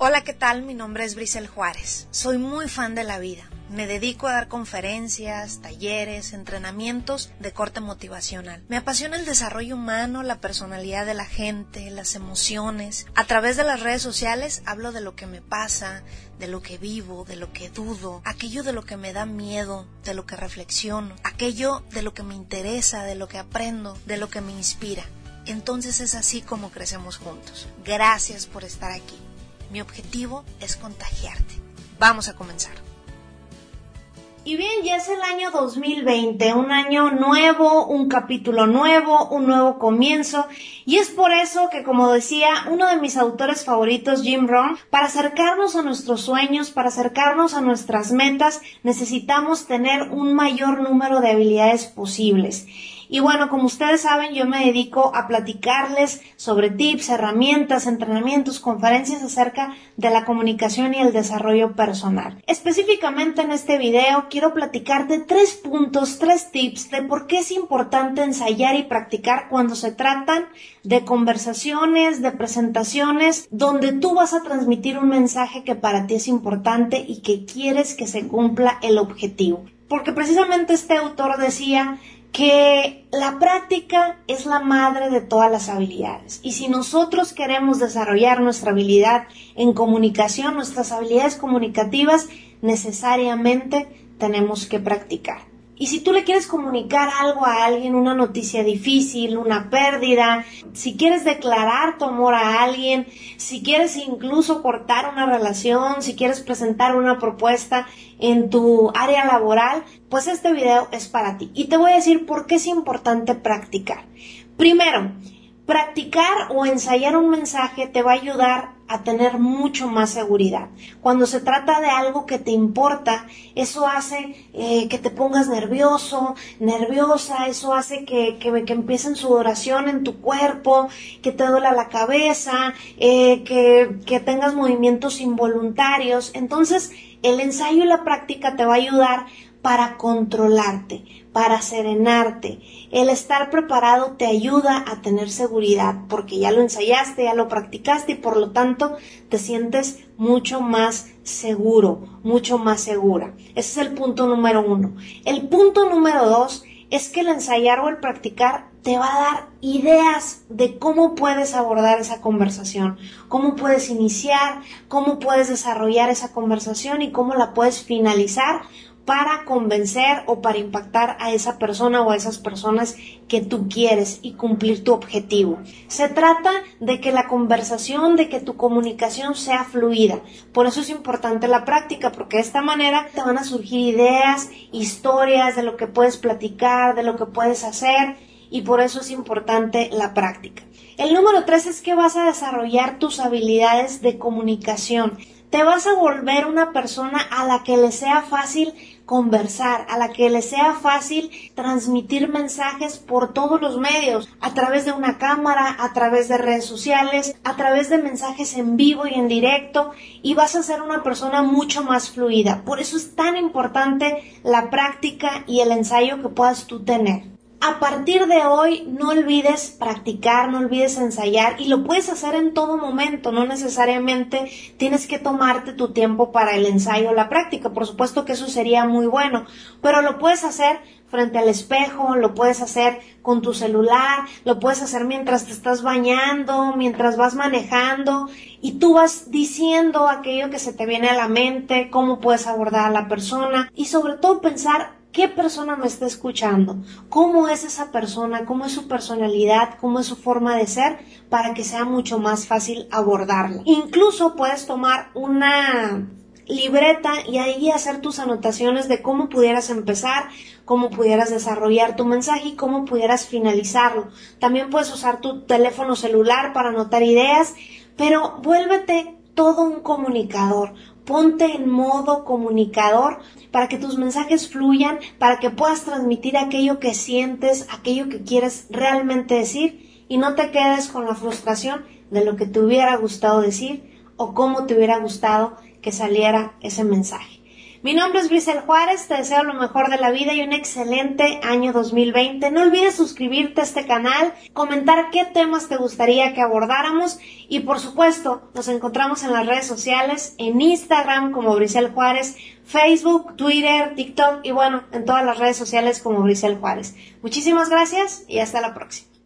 Hola, ¿qué tal? Mi nombre es Brisel Juárez. Soy muy fan de la vida. Me dedico a dar conferencias, talleres, entrenamientos de corte motivacional. Me apasiona el desarrollo humano, la personalidad de la gente, las emociones. A través de las redes sociales hablo de lo que me pasa, de lo que vivo, de lo que dudo, aquello de lo que me da miedo, de lo que reflexiono, aquello de lo que me interesa, de lo que aprendo, de lo que me inspira. Entonces es así como crecemos juntos. Gracias por estar aquí. Mi objetivo es contagiarte. Vamos a comenzar. Y bien, ya es el año 2020, un año nuevo, un capítulo nuevo, un nuevo comienzo. Y es por eso que, como decía uno de mis autores favoritos, Jim Rohn, para acercarnos a nuestros sueños, para acercarnos a nuestras metas, necesitamos tener un mayor número de habilidades posibles. Y bueno, como ustedes saben, yo me dedico a platicarles sobre tips, herramientas, entrenamientos, conferencias acerca de la comunicación y el desarrollo personal. Específicamente en este video quiero platicarte tres puntos, tres tips de por qué es importante ensayar y practicar cuando se tratan de conversaciones, de presentaciones, donde tú vas a transmitir un mensaje que para ti es importante y que quieres que se cumpla el objetivo. Porque precisamente este autor decía que la práctica es la madre de todas las habilidades. Y si nosotros queremos desarrollar nuestra habilidad en comunicación, nuestras habilidades comunicativas, necesariamente tenemos que practicar. Y si tú le quieres comunicar algo a alguien, una noticia difícil, una pérdida, si quieres declarar tu amor a alguien, si quieres incluso cortar una relación, si quieres presentar una propuesta en tu área laboral, pues este video es para ti. Y te voy a decir por qué es importante practicar. Primero, practicar o ensayar un mensaje te va a ayudar a tener mucho más seguridad. Cuando se trata de algo que te importa, eso hace eh, que te pongas nervioso, nerviosa, eso hace que, que, que empiecen sudoración en tu cuerpo, que te duela la cabeza, eh, que, que tengas movimientos involuntarios. Entonces, el ensayo y la práctica te va a ayudar para controlarte, para serenarte. El estar preparado te ayuda a tener seguridad porque ya lo ensayaste, ya lo practicaste y por lo tanto te sientes mucho más seguro, mucho más segura. Ese es el punto número uno. El punto número dos es que el ensayar o el practicar te va a dar ideas de cómo puedes abordar esa conversación, cómo puedes iniciar, cómo puedes desarrollar esa conversación y cómo la puedes finalizar para convencer o para impactar a esa persona o a esas personas que tú quieres y cumplir tu objetivo. Se trata de que la conversación, de que tu comunicación sea fluida. Por eso es importante la práctica, porque de esta manera te van a surgir ideas, historias de lo que puedes platicar, de lo que puedes hacer y por eso es importante la práctica. El número tres es que vas a desarrollar tus habilidades de comunicación. Te vas a volver una persona a la que le sea fácil conversar, a la que le sea fácil transmitir mensajes por todos los medios, a través de una cámara, a través de redes sociales, a través de mensajes en vivo y en directo, y vas a ser una persona mucho más fluida. Por eso es tan importante la práctica y el ensayo que puedas tú tener a partir de hoy no olvides practicar, no olvides ensayar y lo puedes hacer en todo momento, no necesariamente tienes que tomarte tu tiempo para el ensayo o la práctica, por supuesto que eso sería muy bueno, pero lo puedes hacer frente al espejo, lo puedes hacer con tu celular, lo puedes hacer mientras te estás bañando, mientras vas manejando y tú vas diciendo aquello que se te viene a la mente, cómo puedes abordar a la persona y sobre todo pensar ¿Qué persona me está escuchando? ¿Cómo es esa persona? ¿Cómo es su personalidad? ¿Cómo es su forma de ser? Para que sea mucho más fácil abordarla. Incluso puedes tomar una libreta y ahí hacer tus anotaciones de cómo pudieras empezar, cómo pudieras desarrollar tu mensaje y cómo pudieras finalizarlo. También puedes usar tu teléfono celular para anotar ideas, pero vuélvete todo un comunicador. Ponte en modo comunicador para que tus mensajes fluyan, para que puedas transmitir aquello que sientes, aquello que quieres realmente decir y no te quedes con la frustración de lo que te hubiera gustado decir o cómo te hubiera gustado que saliera ese mensaje. Mi nombre es Brisel Juárez, te deseo lo mejor de la vida y un excelente año 2020. No olvides suscribirte a este canal, comentar qué temas te gustaría que abordáramos y por supuesto nos encontramos en las redes sociales, en Instagram como Brisel Juárez, Facebook, Twitter, TikTok y bueno, en todas las redes sociales como Brisel Juárez. Muchísimas gracias y hasta la próxima.